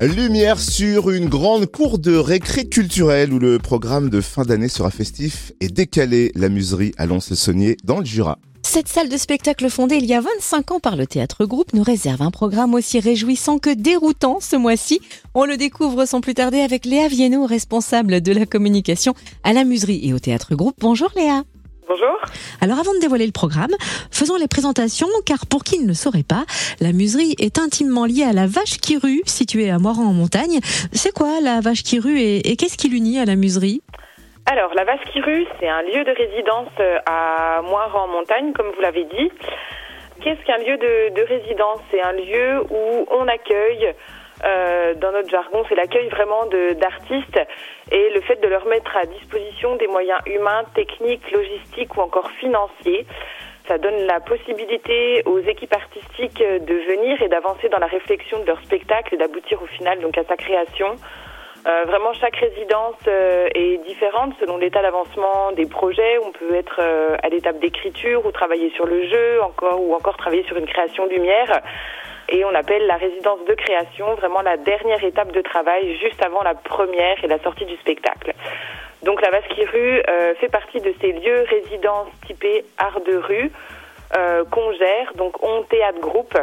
Lumière sur une grande cour de récré culturelle où le programme de fin d'année sera festif et décalé. La muserie à Lons-le-Saunier dans le Jura. Cette salle de spectacle fondée il y a 25 ans par le théâtre groupe nous réserve un programme aussi réjouissant que déroutant ce mois-ci. On le découvre sans plus tarder avec Léa Viennot, responsable de la communication à la muserie et au théâtre groupe. Bonjour Léa. Bonjour. Alors avant de dévoiler le programme, faisons les présentations car pour qui ne le saurait pas, la muserie est intimement liée à la Vache qui rue située à Moiran en montagne. C'est quoi la Vache qui rue et, et qu'est-ce qui l'unit à la muserie? Alors, la Vache qui rue, c'est un lieu de résidence euh, à Moiran en montagne, comme vous l'avez dit. Qu'est-ce qu'un lieu de, de résidence? C'est un lieu où on accueille euh, dans notre jargon, c'est l'accueil vraiment d'artistes et le fait de leur mettre à disposition des moyens humains, techniques, logistiques ou encore financiers. Ça donne la possibilité aux équipes artistiques de venir et d'avancer dans la réflexion de leur spectacle et d'aboutir au final donc à sa création. Euh, vraiment, chaque résidence euh, est différente selon l'état d'avancement des projets. On peut être euh, à l'étape d'écriture ou travailler sur le jeu, encore ou encore travailler sur une création lumière. Et on appelle la résidence de création vraiment la dernière étape de travail juste avant la première et la sortie du spectacle. Donc la Vasque rue euh, fait partie de ces lieux résidences typés art de rue euh, qu'on gère, donc on théâtre groupe,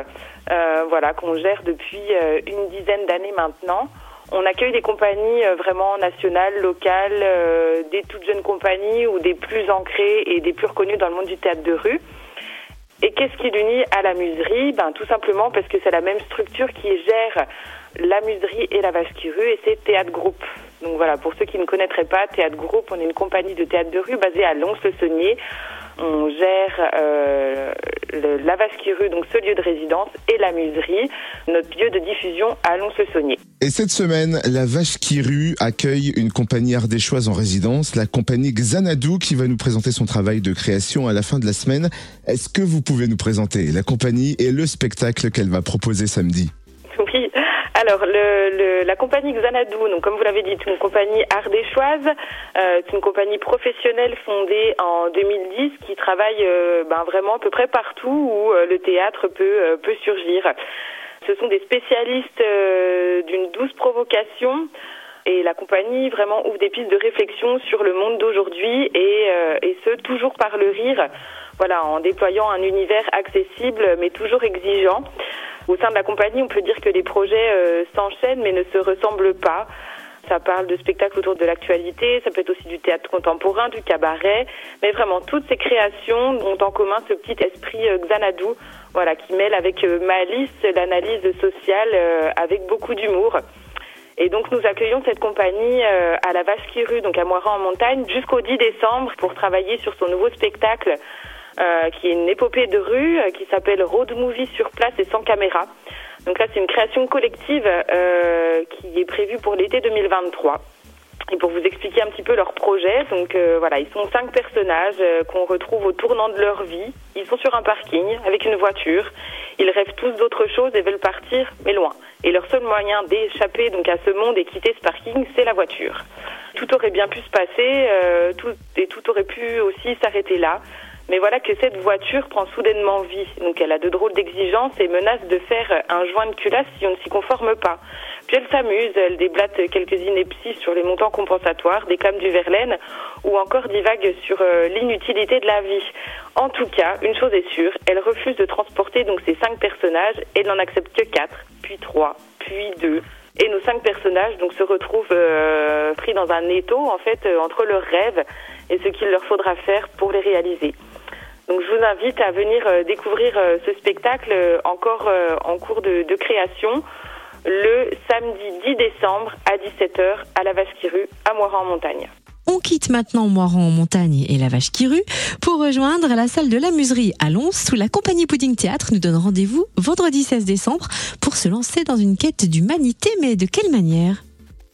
euh, voilà qu'on gère depuis euh, une dizaine d'années maintenant. On accueille des compagnies euh, vraiment nationales, locales, euh, des toutes jeunes compagnies ou des plus ancrées et des plus reconnues dans le monde du théâtre de rue. Et qu'est-ce qui l'unit à la muserie Ben tout simplement parce que c'est la même structure qui gère la muserie et la vache qui rue et c'est Théâtre Groupe. Donc voilà, pour ceux qui ne connaîtraient pas, Théâtre Groupe, on est une compagnie de théâtre de rue basée à Lons-le-Saunier. On gère euh, le, la vache qui rue, donc ce lieu de résidence, et la muserie, notre lieu de diffusion à Lons-le-Saunier. Et cette semaine, la Vache qui accueille une compagnie ardéchoise en résidence, la compagnie Xanadu, qui va nous présenter son travail de création à la fin de la semaine. Est-ce que vous pouvez nous présenter la compagnie et le spectacle qu'elle va proposer samedi? Alors, la compagnie Xanadu, comme vous l'avez dit, c'est une compagnie ardéchoise. Euh, c'est une compagnie professionnelle fondée en 2010 qui travaille euh, ben, vraiment à peu près partout où euh, le théâtre peut, surgir. Ce sont des spécialistes d'une douce provocation. Et la compagnie vraiment ouvre des pistes de réflexion sur le monde d'aujourd'hui et, et ce, toujours par le rire. Voilà, en déployant un univers accessible mais toujours exigeant. Au sein de la compagnie, on peut dire que les projets euh, s'enchaînent mais ne se ressemblent pas. Ça parle de spectacles autour de l'actualité, ça peut être aussi du théâtre contemporain, du cabaret, mais vraiment toutes ces créations ont en commun ce petit esprit euh, Xanadu, voilà, qui mêle avec euh, malice l'analyse sociale avec beaucoup d'humour. Et donc nous accueillons cette compagnie à la Vache qui rue, donc à Moiran en montagne, jusqu'au 10 décembre pour travailler sur son nouveau spectacle euh, qui est une épopée de rue euh, qui s'appelle Road Movie sur place et sans caméra. Donc là c'est une création collective euh, qui est prévue pour l'été 2023. Et pour vous expliquer un petit peu leur projet, donc euh, voilà, ils sont cinq personnages euh, qu'on retrouve au tournant de leur vie. Ils sont sur un parking avec une voiture. Ils rêvent tous d'autre chose et veulent partir, mais loin. Et leur seul moyen d'échapper donc à ce monde et quitter ce parking, c'est la voiture. Tout aurait bien pu se passer, tout, et tout aurait pu aussi s'arrêter là. Mais voilà que cette voiture prend soudainement vie. Donc elle a de drôles d'exigences et menace de faire un joint de culasse si on ne s'y conforme pas. Puis elle s'amuse, elle déblatte quelques inepties sur les montants compensatoires, déclame du Verlaine ou encore divague sur euh, l'inutilité de la vie. En tout cas, une chose est sûre, elle refuse de transporter donc ces cinq personnages et n'en accepte que quatre, puis trois, puis deux. Et nos cinq personnages donc se retrouvent euh, pris dans un étau en fait euh, entre leurs rêves et ce qu'il leur faudra faire pour les réaliser. Donc je vous invite à venir euh, découvrir euh, ce spectacle euh, encore en cours de, de création le samedi 10 décembre à 17h à la Vache qui rue à Moiran en montagne. On quitte maintenant Moiran en montagne et la Vache qui rue pour rejoindre la salle de la muserie à Lons où la compagnie Pudding Théâtre nous donne rendez-vous vendredi 16 décembre pour se lancer dans une quête d'humanité, mais de quelle manière?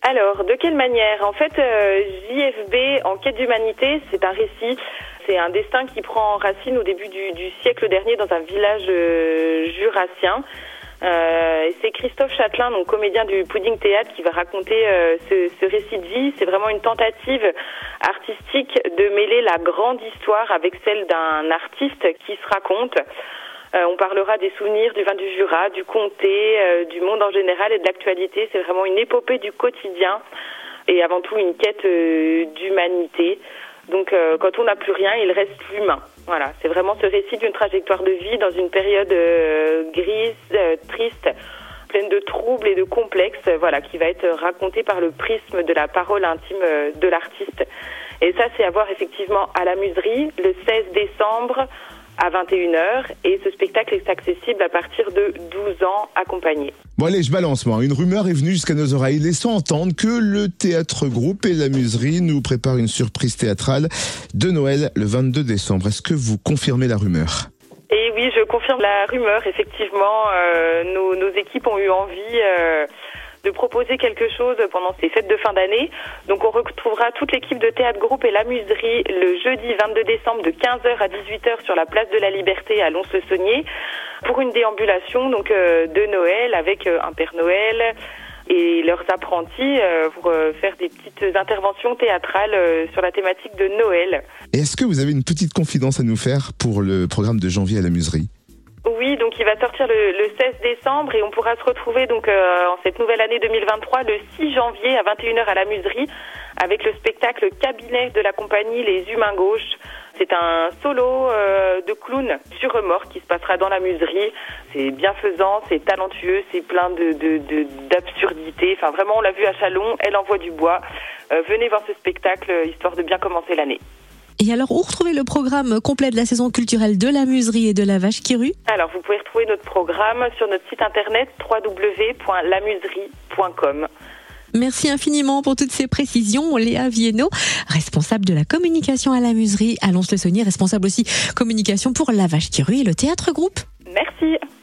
Alors, de quelle manière? En fait, euh, JFB en quête d'humanité, c'est un récit, c'est un destin qui prend racine au début du, siècle dernier dans un village euh, jurassien. Euh, c'est Christophe Châtelain, donc comédien du Pudding Théâtre, qui va raconter euh, ce récit de vie. C'est vraiment une tentative artistique de mêler la grande histoire avec celle d'un artiste qui se raconte. on parlera des souvenirs du vin du Jura, du comté, du monde en général et de l'actualité. C'est vraiment une épopée du quotidien et avant tout une quête d'humanité. Donc quand on n'a plus rien, il reste l'humain. Voilà, c'est vraiment ce récit d'une trajectoire de vie dans une période grise, triste, pleine de troubles et de complexes, voilà, qui va être racontée par le prisme de la parole intime de l'artiste. Et ça, c'est à voir effectivement à la muserie le 16 décembre à 21h et ce spectacle est accessible à partir de 12 ans accompagné. Bon allez, je balance moi. Une rumeur est venue jusqu'à nos oreilles laissant entendre que le théâtre groupe et la muserie nous préparent une surprise théâtrale de Noël le 22 décembre. Est-ce que vous confirmez la rumeur? Et eh oui, je confirme la rumeur. Effectivement, euh, nos, nos, équipes ont eu envie euh, de proposer quelque chose pendant ces fêtes de fin d'année. Donc on retrouvera toute l'équipe de théâtre groupe et la muserie le jeudi 22 décembre de 15h à 18h sur la place de la Liberté à Lons-le-Saunier pour une déambulation donc euh, de Noël avec euh, un Père Noël et leurs apprentis euh, pour faire des petites interventions théâtrales sur la thématique de Noël. Est-ce que vous avez une petite confidence à nous faire pour le programme de janvier à la muserie donc il va sortir le, 16 décembre et on pourra se retrouver donc euh, en cette nouvelle année 2023 le 6 janvier à 21h à la Muserie avec le spectacle Cabinet de la compagnie Les Humains Gauches. C'est un solo euh, de clown sur remorque qui se passera dans la muserie. C'est bienfaisant, c'est talentueux, c'est plein de, d'absurdité. Enfin, vraiment, on l'a vu à Chalon, elle envoie du bois. Euh, venez voir ce spectacle, histoire de bien commencer l'année. Et alors, où retrouver le programme complet de la saison culturelle de la Muserie et de la Vache qui rue Alors, vous pouvez retrouver notre programme sur notre site internet www.lamuserie.com. Merci infiniment pour toutes ces précisions. Léa Viennot, responsable de la communication à la Muserie, Allons le saunier responsable aussi communication pour la Vache qui rue et le théâtre groupe. Merci.